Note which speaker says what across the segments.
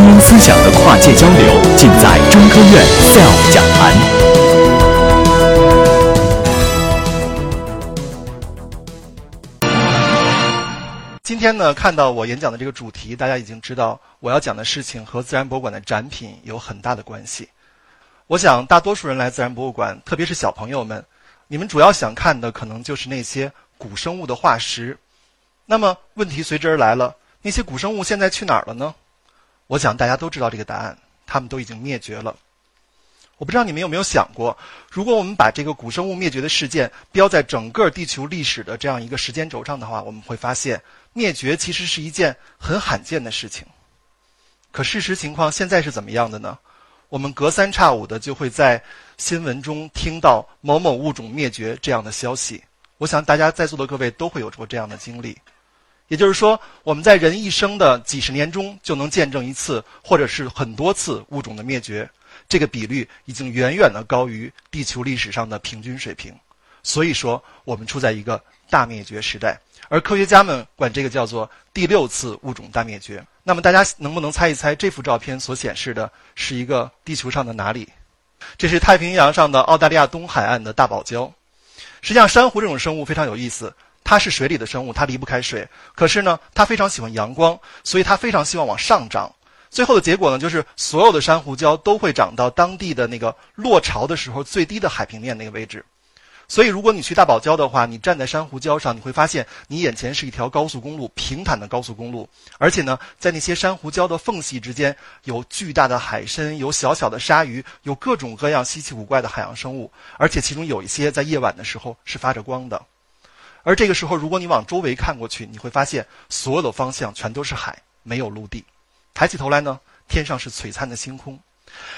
Speaker 1: 精英思想的跨界交流，尽在中科院 SELF 讲坛。
Speaker 2: 今天呢，看到我演讲的这个主题，大家已经知道我要讲的事情和自然博物馆的展品有很大的关系。我想，大多数人来自然博物馆，特别是小朋友们，你们主要想看的可能就是那些古生物的化石。那么，问题随之而来了：那些古生物现在去哪儿了呢？我想大家都知道这个答案，它们都已经灭绝了。我不知道你们有没有想过，如果我们把这个古生物灭绝的事件标在整个地球历史的这样一个时间轴上的话，我们会发现，灭绝其实是一件很罕见的事情。可事实情况现在是怎么样的呢？我们隔三差五的就会在新闻中听到某某物种灭绝这样的消息。我想大家在座的各位都会有过这样的经历。也就是说，我们在人一生的几十年中就能见证一次，或者是很多次物种的灭绝。这个比率已经远远的高于地球历史上的平均水平。所以说，我们处在一个大灭绝时代，而科学家们管这个叫做第六次物种大灭绝。那么大家能不能猜一猜这幅照片所显示的是一个地球上的哪里？这是太平洋上的澳大利亚东海岸的大堡礁。实际上，珊瑚这种生物非常有意思，它是水里的生物，它离不开水。可是呢，它非常喜欢阳光，所以它非常希望往上涨。最后的结果呢，就是所有的珊瑚礁都会长到当地的那个落潮的时候最低的海平面那个位置。所以，如果你去大堡礁的话，你站在珊瑚礁上，你会发现你眼前是一条高速公路，平坦的高速公路。而且呢，在那些珊瑚礁的缝隙之间，有巨大的海参，有小小的鲨鱼，有各种各样稀奇古怪的海洋生物。而且其中有一些在夜晚的时候是发着光的。而这个时候，如果你往周围看过去，你会发现所有的方向全都是海，没有陆地。抬起头来呢，天上是璀璨的星空。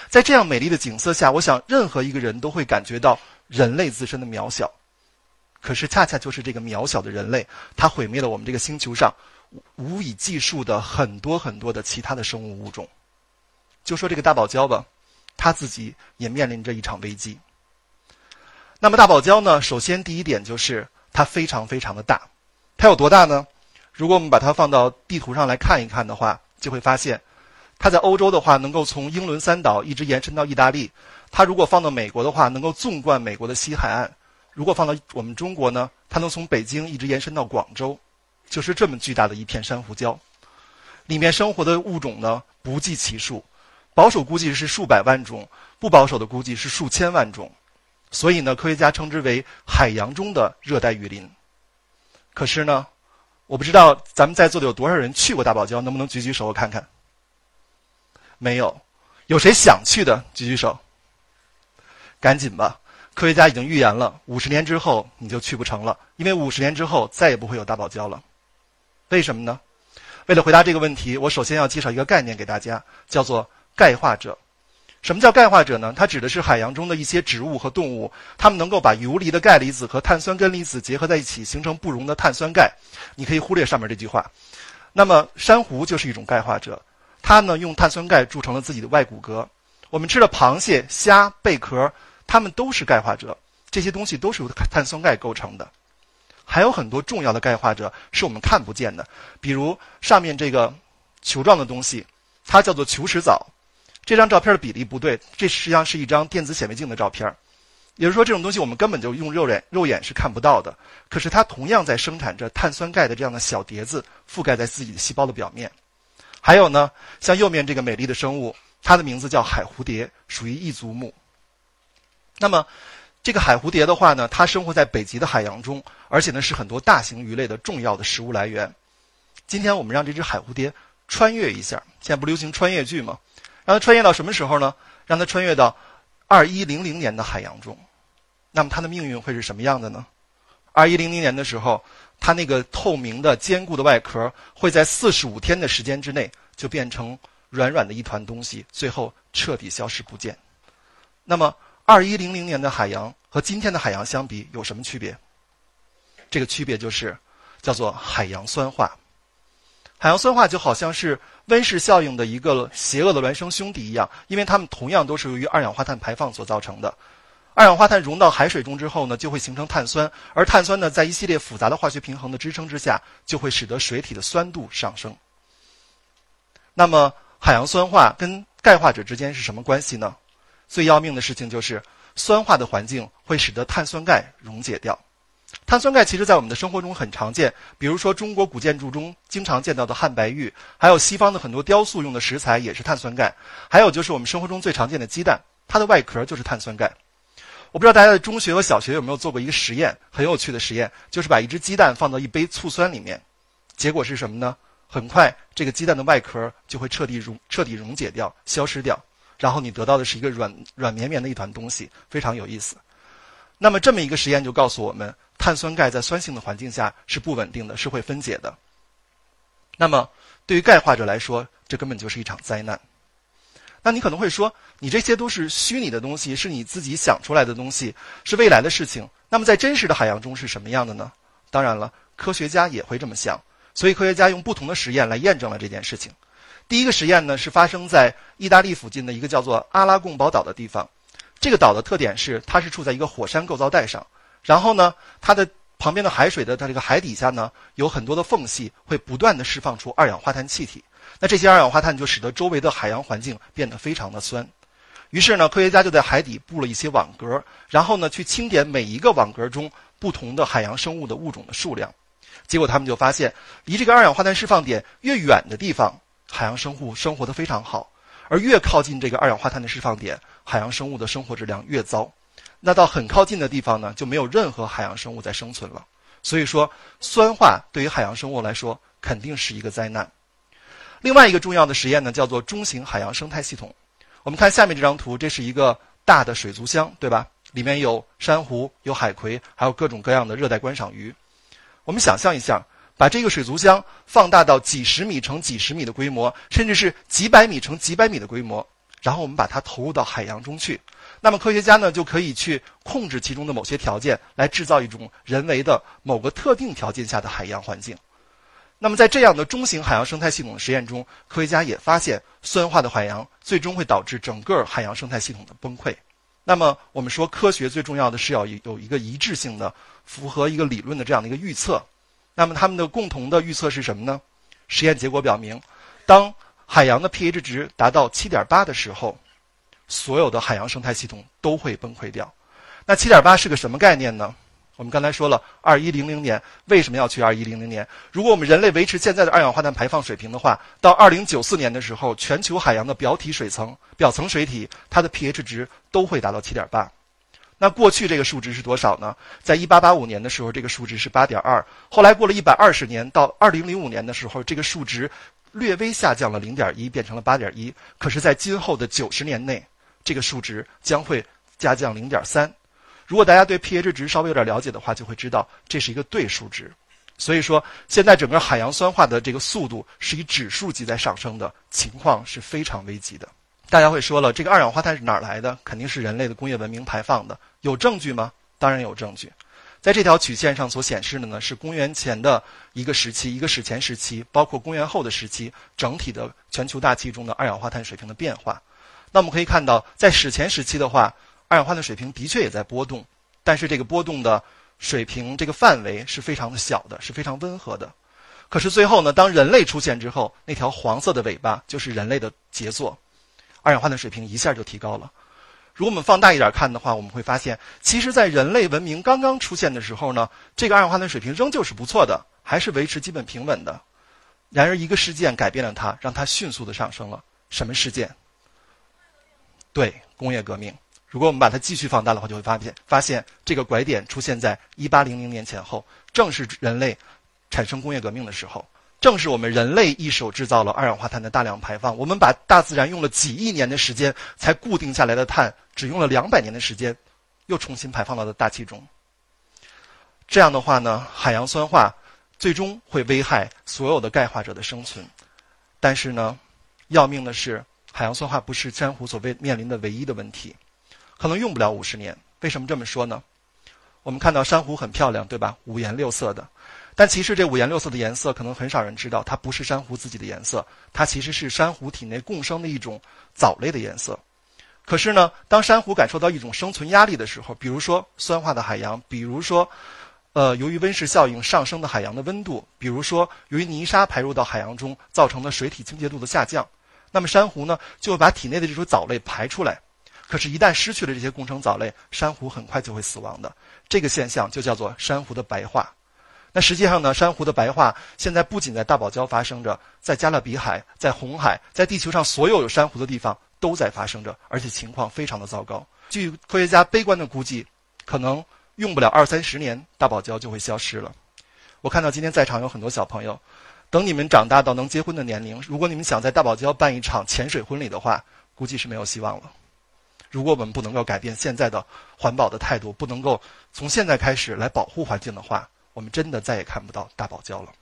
Speaker 2: 在这样美丽的景色下，我想任何一个人都会感觉到。人类自身的渺小，可是恰恰就是这个渺小的人类，它毁灭了我们这个星球上无以计数的很多很多的其他的生物物种。就说这个大堡礁吧，它自己也面临着一场危机。那么大堡礁呢？首先第一点就是它非常非常的大，它有多大呢？如果我们把它放到地图上来看一看的话，就会发现，它在欧洲的话，能够从英伦三岛一直延伸到意大利。它如果放到美国的话，能够纵贯美国的西海岸；如果放到我们中国呢，它能从北京一直延伸到广州，就是这么巨大的一片珊瑚礁。里面生活的物种呢不计其数，保守估计是数百万种，不保守的估计是数千万种。所以呢，科学家称之为海洋中的热带雨林。可是呢，我不知道咱们在座的有多少人去过大堡礁，能不能举举手我看看？没有，有谁想去的举举手？赶紧吧！科学家已经预言了，五十年之后你就去不成了，因为五十年之后再也不会有大堡礁了。为什么呢？为了回答这个问题，我首先要介绍一个概念给大家，叫做钙化者。什么叫钙化者呢？它指的是海洋中的一些植物和动物，它们能够把游离的钙离子和碳酸根离子结合在一起，形成不溶的碳酸钙。你可以忽略上面这句话。那么珊瑚就是一种钙化者，它呢用碳酸钙铸成了自己的外骨骼。我们吃的螃蟹、虾、贝壳。它们都是钙化者，这些东西都是由碳酸钙构成的。还有很多重要的钙化者是我们看不见的，比如上面这个球状的东西，它叫做球石藻。这张照片的比例不对，这实际上是一张电子显微镜的照片。也就是说，这种东西我们根本就用肉眼肉眼是看不到的。可是它同样在生产着碳酸钙的这样的小碟子，覆盖在自己的细胞的表面。还有呢，像右面这个美丽的生物，它的名字叫海蝴蝶，属于异足目。那么，这个海蝴蝶的话呢，它生活在北极的海洋中，而且呢是很多大型鱼类的重要的食物来源。今天我们让这只海蝴蝶穿越一下，现在不流行穿越剧吗？让它穿越到什么时候呢？让它穿越到二一零零年的海洋中。那么它的命运会是什么样的呢？二一零零年的时候，它那个透明的坚固的外壳会在四十五天的时间之内就变成软软的一团东西，最后彻底消失不见。那么。二一零零年的海洋和今天的海洋相比有什么区别？这个区别就是叫做海洋酸化。海洋酸化就好像是温室效应的一个邪恶的孪生兄弟一样，因为它们同样都是由于二氧化碳排放所造成的。二氧化碳溶到海水中之后呢，就会形成碳酸，而碳酸呢，在一系列复杂的化学平衡的支撑之下，就会使得水体的酸度上升。那么，海洋酸化跟钙化者之间是什么关系呢？最要命的事情就是，酸化的环境会使得碳酸钙溶解掉。碳酸钙其实在我们的生活中很常见，比如说中国古建筑中经常见到的汉白玉，还有西方的很多雕塑用的石材也是碳酸钙，还有就是我们生活中最常见的鸡蛋，它的外壳就是碳酸钙。我不知道大家在中学和小学有没有做过一个实验，很有趣的实验，就是把一只鸡蛋放到一杯醋酸里面，结果是什么呢？很快这个鸡蛋的外壳就会彻底溶彻底溶解掉，消失掉。然后你得到的是一个软软绵绵的一团东西，非常有意思。那么这么一个实验就告诉我们，碳酸钙在酸性的环境下是不稳定的，是会分解的。那么对于钙化者来说，这根本就是一场灾难。那你可能会说，你这些都是虚拟的东西，是你自己想出来的东西，是未来的事情。那么在真实的海洋中是什么样的呢？当然了，科学家也会这么想，所以科学家用不同的实验来验证了这件事情。第一个实验呢，是发生在意大利附近的一个叫做阿拉贡堡岛的地方。这个岛的特点是，它是处在一个火山构造带上，然后呢，它的旁边的海水的它这个海底下呢，有很多的缝隙，会不断的释放出二氧化碳气体。那这些二氧化碳就使得周围的海洋环境变得非常的酸。于是呢，科学家就在海底布了一些网格，然后呢，去清点每一个网格中不同的海洋生物的物种的数量。结果他们就发现，离这个二氧化碳释放点越远的地方。海洋生物生活的非常好，而越靠近这个二氧化碳的释放点，海洋生物的生活质量越糟。那到很靠近的地方呢，就没有任何海洋生物在生存了。所以说，酸化对于海洋生物来说肯定是一个灾难。另外一个重要的实验呢，叫做中型海洋生态系统。我们看下面这张图，这是一个大的水族箱，对吧？里面有珊瑚、有海葵，还有各种各样的热带观赏鱼。我们想象一下。把这个水族箱放大到几十米乘几十米的规模，甚至是几百米乘几百米的规模，然后我们把它投入到海洋中去，那么科学家呢就可以去控制其中的某些条件，来制造一种人为的某个特定条件下的海洋环境。那么在这样的中型海洋生态系统的实验中，科学家也发现，酸化的海洋最终会导致整个海洋生态系统的崩溃。那么我们说，科学最重要的是要有一个一致性的、符合一个理论的这样的一个预测。那么他们的共同的预测是什么呢？实验结果表明，当海洋的 pH 值达到7.8的时候，所有的海洋生态系统都会崩溃掉。那7.8是个什么概念呢？我们刚才说了，2100年为什么要去2100年？如果我们人类维持现在的二氧化碳排放水平的话，到2094年的时候，全球海洋的表体水层、表层水体它的 pH 值都会达到7.8。那过去这个数值是多少呢？在一八八五年的时候，这个数值是八点二。后来过了一百二十年，到二零零五年的时候，这个数值略微下降了零点一，变成了八点一。可是，在今后的九十年内，这个数值将会下降零点三。如果大家对 pH 值稍微有点了解的话，就会知道这是一个对数值。所以说，现在整个海洋酸化的这个速度是以指数级在上升的，情况是非常危急的。大家会说了，这个二氧化碳是哪儿来的？肯定是人类的工业文明排放的。有证据吗？当然有证据，在这条曲线上所显示的呢是公元前的一个时期，一个史前时期，包括公元后的时期，整体的全球大气中的二氧化碳水平的变化。那我们可以看到，在史前时期的话，二氧化碳水平的确也在波动，但是这个波动的水平这个范围是非常的小的，是非常温和的。可是最后呢，当人类出现之后，那条黄色的尾巴就是人类的杰作，二氧化碳水平一下就提高了。如果我们放大一点看的话，我们会发现，其实，在人类文明刚刚出现的时候呢，这个二氧化碳水平仍旧是不错的，还是维持基本平稳的。然而，一个事件改变了它，让它迅速的上升了。什么事件？对，工业革命。如果我们把它继续放大的话，就会发现，发现这个拐点出现在一八零零年前后，正是人类产生工业革命的时候。正是我们人类一手制造了二氧化碳的大量排放，我们把大自然用了几亿年的时间才固定下来的碳，只用了两百年的时间，又重新排放到了大气中。这样的话呢，海洋酸化最终会危害所有的钙化者的生存。但是呢，要命的是，海洋酸化不是珊瑚所面面临的唯一的问题，可能用不了五十年。为什么这么说呢？我们看到珊瑚很漂亮，对吧？五颜六色的。但其实这五颜六色的颜色，可能很少人知道，它不是珊瑚自己的颜色，它其实是珊瑚体内共生的一种藻类的颜色。可是呢，当珊瑚感受到一种生存压力的时候，比如说酸化的海洋，比如说，呃，由于温室效应上升的海洋的温度，比如说由于泥沙排入到海洋中造成的水体清洁度的下降，那么珊瑚呢就会把体内的这种藻类排出来。可是，一旦失去了这些共生藻类，珊瑚很快就会死亡的。这个现象就叫做珊瑚的白化。那实际上呢，珊瑚的白化现在不仅在大堡礁发生着，在加勒比海、在红海、在地球上所有有珊瑚的地方都在发生着，而且情况非常的糟糕。据科学家悲观的估计，可能用不了二三十年，大堡礁就会消失了。我看到今天在场有很多小朋友，等你们长大到能结婚的年龄，如果你们想在大堡礁办一场潜水婚礼的话，估计是没有希望了。如果我们不能够改变现在的环保的态度，不能够从现在开始来保护环境的话，我们真的再也看不到大堡礁了。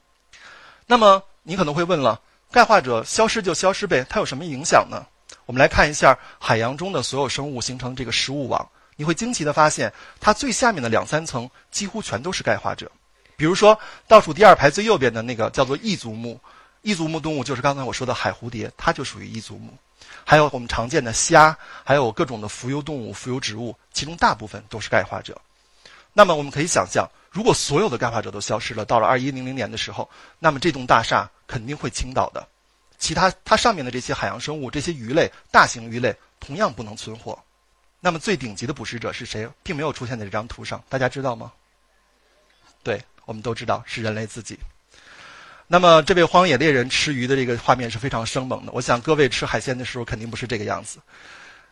Speaker 2: 那么你可能会问了，钙化者消失就消失呗，它有什么影响呢？我们来看一下海洋中的所有生物形成这个食物网，你会惊奇的发现，它最下面的两三层几乎全都是钙化者。比如说倒数第二排最右边的那个叫做异足目，异足目动物就是刚才我说的海蝴蝶，它就属于异足目。还有我们常见的虾，还有各种的浮游动物、浮游植物，其中大部分都是钙化者。那么我们可以想象，如果所有的钙化者都消失了，到了二一零零年的时候，那么这栋大厦肯定会倾倒的。其他它上面的这些海洋生物、这些鱼类、大型鱼类同样不能存活。那么最顶级的捕食者是谁？并没有出现在这张图上，大家知道吗？对，我们都知道是人类自己。那么，这位荒野猎人吃鱼的这个画面是非常生猛的。我想，各位吃海鲜的时候肯定不是这个样子。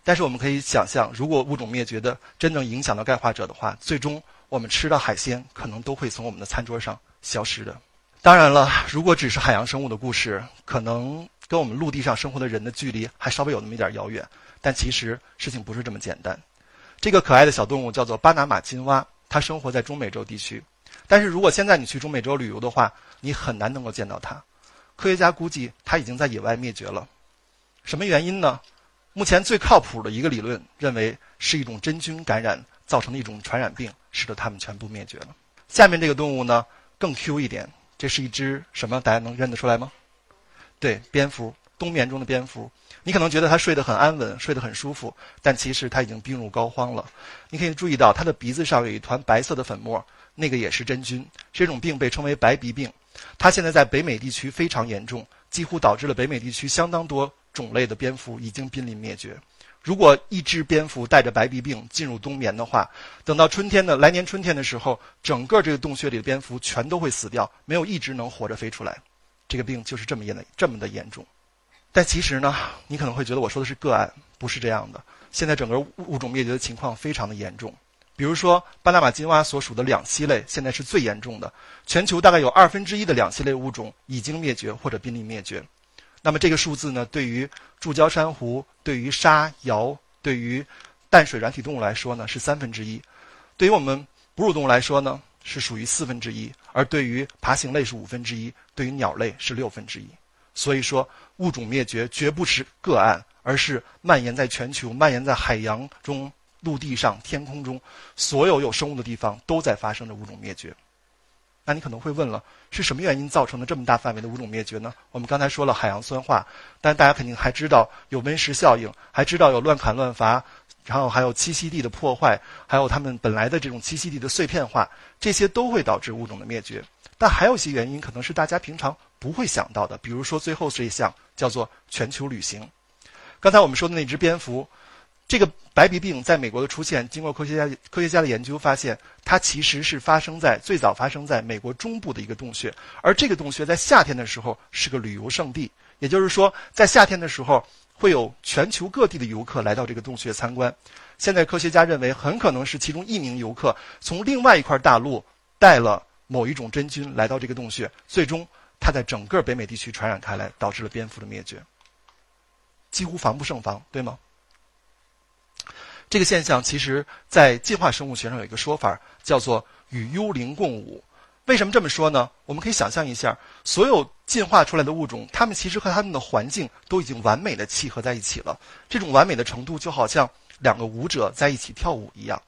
Speaker 2: 但是，我们可以想象，如果物种灭绝的真正影响到钙化者的话，最终我们吃的海鲜可能都会从我们的餐桌上消失的。当然了，如果只是海洋生物的故事，可能跟我们陆地上生活的人的距离还稍微有那么一点遥远。但其实事情不是这么简单。这个可爱的小动物叫做巴拿马金蛙，它生活在中美洲地区。但是如果现在你去中美洲旅游的话，你很难能够见到它。科学家估计它已经在野外灭绝了。什么原因呢？目前最靠谱的一个理论认为是一种真菌感染造成的一种传染病，使得它们全部灭绝了。下面这个动物呢更 Q 一点，这是一只什么？大家能认得出来吗？对，蝙蝠，冬眠中的蝙蝠。你可能觉得它睡得很安稳，睡得很舒服，但其实它已经病入膏肓了。你可以注意到它的鼻子上有一团白色的粉末。那个也是真菌，这种病被称为白鼻病，它现在在北美地区非常严重，几乎导致了北美地区相当多种类的蝙蝠已经濒临灭绝。如果一只蝙蝠带着白鼻病进入冬眠的话，等到春天的来年春天的时候，整个这个洞穴里的蝙蝠全都会死掉，没有一只能活着飞出来。这个病就是这么严的这么的严重。但其实呢，你可能会觉得我说的是个案，不是这样的。现在整个物种灭绝的情况非常的严重。比如说，巴拿马金蛙所属的两栖类现在是最严重的，全球大概有二分之一的两栖类物种已经灭绝或者濒临灭绝。那么这个数字呢，对于柱礁珊瑚、对于沙鳐、对于淡水软体动物来说呢，是三分之一；对于我们哺乳动物来说呢，是属于四分之一；而对于爬行类是五分之一，对于鸟类是六分之一。所以说，物种灭绝绝不是个案，而是蔓延在全球、蔓延在海洋中。陆地上、天空中，所有有生物的地方都在发生着物种灭绝。那你可能会问了，是什么原因造成的这么大范围的物种灭绝呢？我们刚才说了海洋酸化，但大家肯定还知道有温室效应，还知道有乱砍乱伐，然后还有栖息地的破坏，还有它们本来的这种栖息地的碎片化，这些都会导致物种的灭绝。但还有一些原因可能是大家平常不会想到的，比如说最后这一项叫做全球旅行。刚才我们说的那只蝙蝠。这个白鼻病在美国的出现，经过科学家科学家的研究发现，它其实是发生在最早发生在美国中部的一个洞穴，而这个洞穴在夏天的时候是个旅游胜地，也就是说，在夏天的时候会有全球各地的游客来到这个洞穴参观。现在科学家认为，很可能是其中一名游客从另外一块大陆带了某一种真菌来到这个洞穴，最终它在整个北美地区传染开来，导致了蝙蝠的灭绝，几乎防不胜防，对吗？这个现象其实，在进化生物学上有一个说法，叫做与幽灵共舞。为什么这么说呢？我们可以想象一下，所有进化出来的物种，它们其实和它们的环境都已经完美的契合在一起了。这种完美的程度，就好像两个舞者在一起跳舞一样。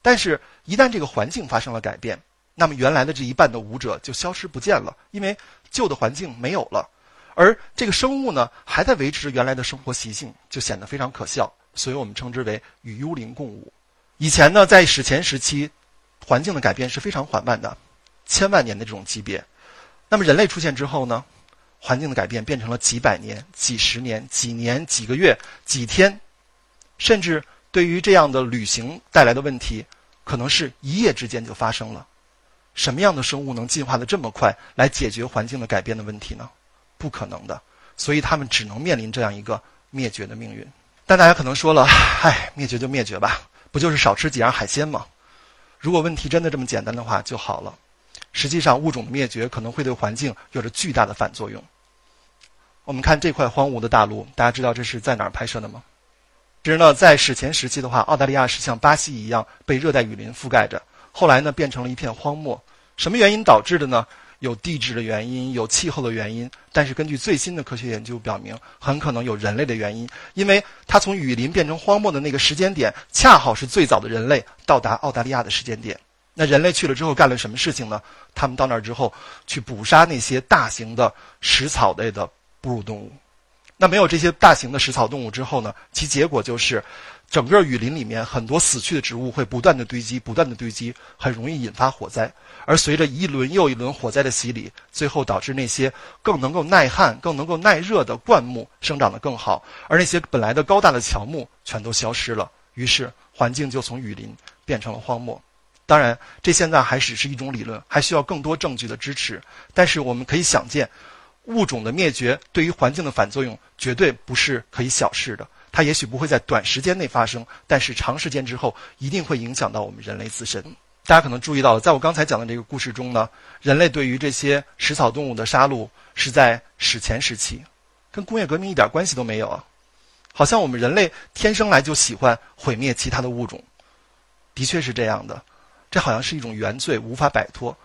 Speaker 2: 但是，一旦这个环境发生了改变，那么原来的这一半的舞者就消失不见了，因为旧的环境没有了。而这个生物呢，还在维持原来的生活习性，就显得非常可笑。所以我们称之为与幽灵共舞。以前呢，在史前时期，环境的改变是非常缓慢的，千万年的这种级别。那么人类出现之后呢，环境的改变变成了几百年、几十年、几年、几个月、几天，甚至对于这样的旅行带来的问题，可能是一夜之间就发生了。什么样的生物能进化的这么快，来解决环境的改变的问题呢？不可能的。所以他们只能面临这样一个灭绝的命运。但大家可能说了：“ 唉，灭绝就灭绝吧，不就是少吃几样海鲜吗？”如果问题真的这么简单的话就好了。实际上，物种的灭绝可能会对环境有着巨大的反作用。我们看这块荒芜的大陆，大家知道这是在哪儿拍摄的吗？其实呢，在史前时期的话，澳大利亚是像巴西一样被热带雨林覆盖着。后来呢，变成了一片荒漠。什么原因导致的呢？有地质的原因，有气候的原因。但是根据最新的科学研究表明，很可能有人类的原因，因为它从雨林变成荒漠的那个时间点，恰好是最早的人类到达澳大利亚的时间点。那人类去了之后干了什么事情呢？他们到那儿之后，去捕杀那些大型的食草类的哺乳动物。那没有这些大型的食草动物之后呢？其结果就是，整个雨林里面很多死去的植物会不断的堆积，不断的堆积，很容易引发火灾。而随着一轮又一轮火灾的洗礼，最后导致那些更能够耐旱、更能够耐热的灌木生长得更好，而那些本来的高大的乔木全都消失了。于是环境就从雨林变成了荒漠。当然，这现在还只是一种理论，还需要更多证据的支持。但是我们可以想见，物种的灭绝对于环境的反作用绝对不是可以小视的。它也许不会在短时间内发生，但是长时间之后一定会影响到我们人类自身。大家可能注意到了，在我刚才讲的这个故事中呢，人类对于这些食草动物的杀戮是在史前时期，跟工业革命一点关系都没有啊。好像我们人类天生来就喜欢毁灭其他的物种，的确是这样的。这好像是一种原罪，无法摆脱。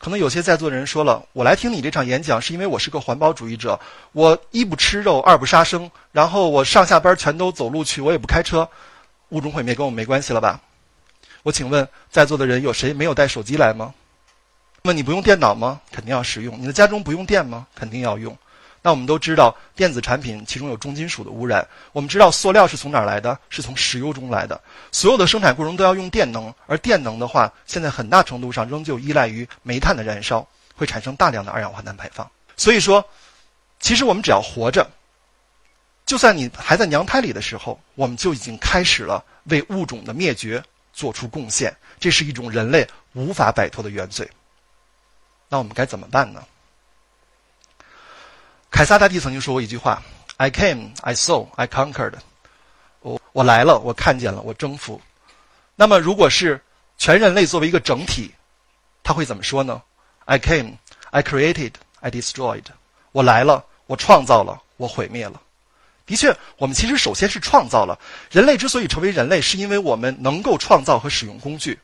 Speaker 2: 可能有些在座的人说了：“我来听你这场演讲，是因为我是个环保主义者。我一不吃肉，二不杀生，然后我上下班全都走路去，我也不开车，物种毁灭跟我没关系了吧？”我请问在座的人有谁没有带手机来吗？那你不用电脑吗？肯定要使用。你的家中不用电吗？肯定要用。那我们都知道，电子产品其中有重金属的污染。我们知道，塑料是从哪儿来的？是从石油中来的。所有的生产过程都要用电能，而电能的话，现在很大程度上仍旧依赖于煤炭的燃烧，会产生大量的二氧化碳排放。所以说，其实我们只要活着，就算你还在娘胎里的时候，我们就已经开始了为物种的灭绝做出贡献。这是一种人类无法摆脱的原罪。那我们该怎么办呢？凯撒大帝曾经说过一句话：“I came, I saw, I conquered。”我我来了，我看见了，我征服。那么，如果是全人类作为一个整体，他会怎么说呢？“I came, I created, I destroyed。”我来了，我创造了，我毁灭了。的确，我们其实首先是创造了。人类之所以成为人类，是因为我们能够创造和使用工具。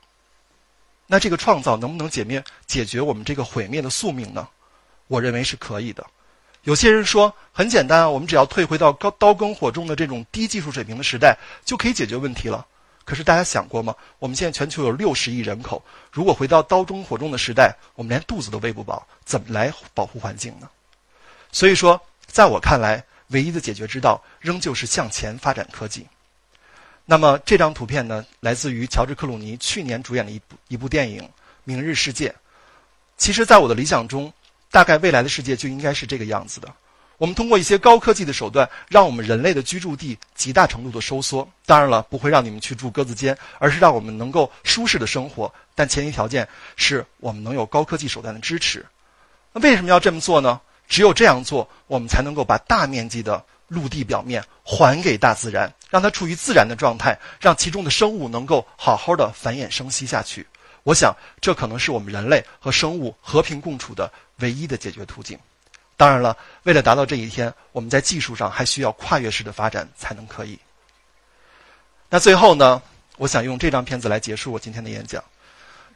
Speaker 2: 那这个创造能不能解灭、解决我们这个毁灭的宿命呢？我认为是可以的。有些人说很简单啊，我们只要退回到高刀耕火种的这种低技术水平的时代，就可以解决问题了。可是大家想过吗？我们现在全球有六十亿人口，如果回到刀耕火种的时代，我们连肚子都喂不饱，怎么来保护环境呢？所以说，在我看来，唯一的解决之道仍旧是向前发展科技。那么这张图片呢，来自于乔治·克鲁尼去年主演的一部一部电影《明日世界》。其实，在我的理想中。大概未来的世界就应该是这个样子的。我们通过一些高科技的手段，让我们人类的居住地极大程度的收缩。当然了，不会让你们去住鸽子间，而是让我们能够舒适的生活。但前提条件是我们能有高科技手段的支持。那为什么要这么做呢？只有这样做，我们才能够把大面积的陆地表面还给大自然，让它处于自然的状态，让其中的生物能够好好的繁衍生息下去。我想，这可能是我们人类和生物和平共处的。唯一的解决途径。当然了，为了达到这一天，我们在技术上还需要跨越式的发展才能可以。那最后呢，我想用这张片子来结束我今天的演讲。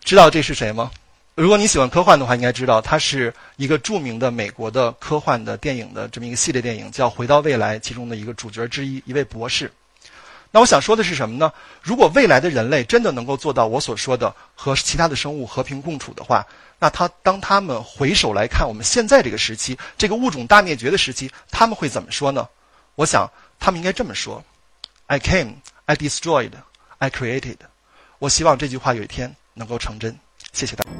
Speaker 2: 知道这是谁吗？如果你喜欢科幻的话，应该知道他是一个著名的美国的科幻的电影的这么一个系列电影，叫《回到未来》其中的一个主角之一，一位博士。那我想说的是什么呢？如果未来的人类真的能够做到我所说的和其他的生物和平共处的话，那他当他们回首来看我们现在这个时期，这个物种大灭绝的时期，他们会怎么说呢？我想他们应该这么说：“I came, I destroyed, I created。”我希望这句话有一天能够成真。谢谢大家。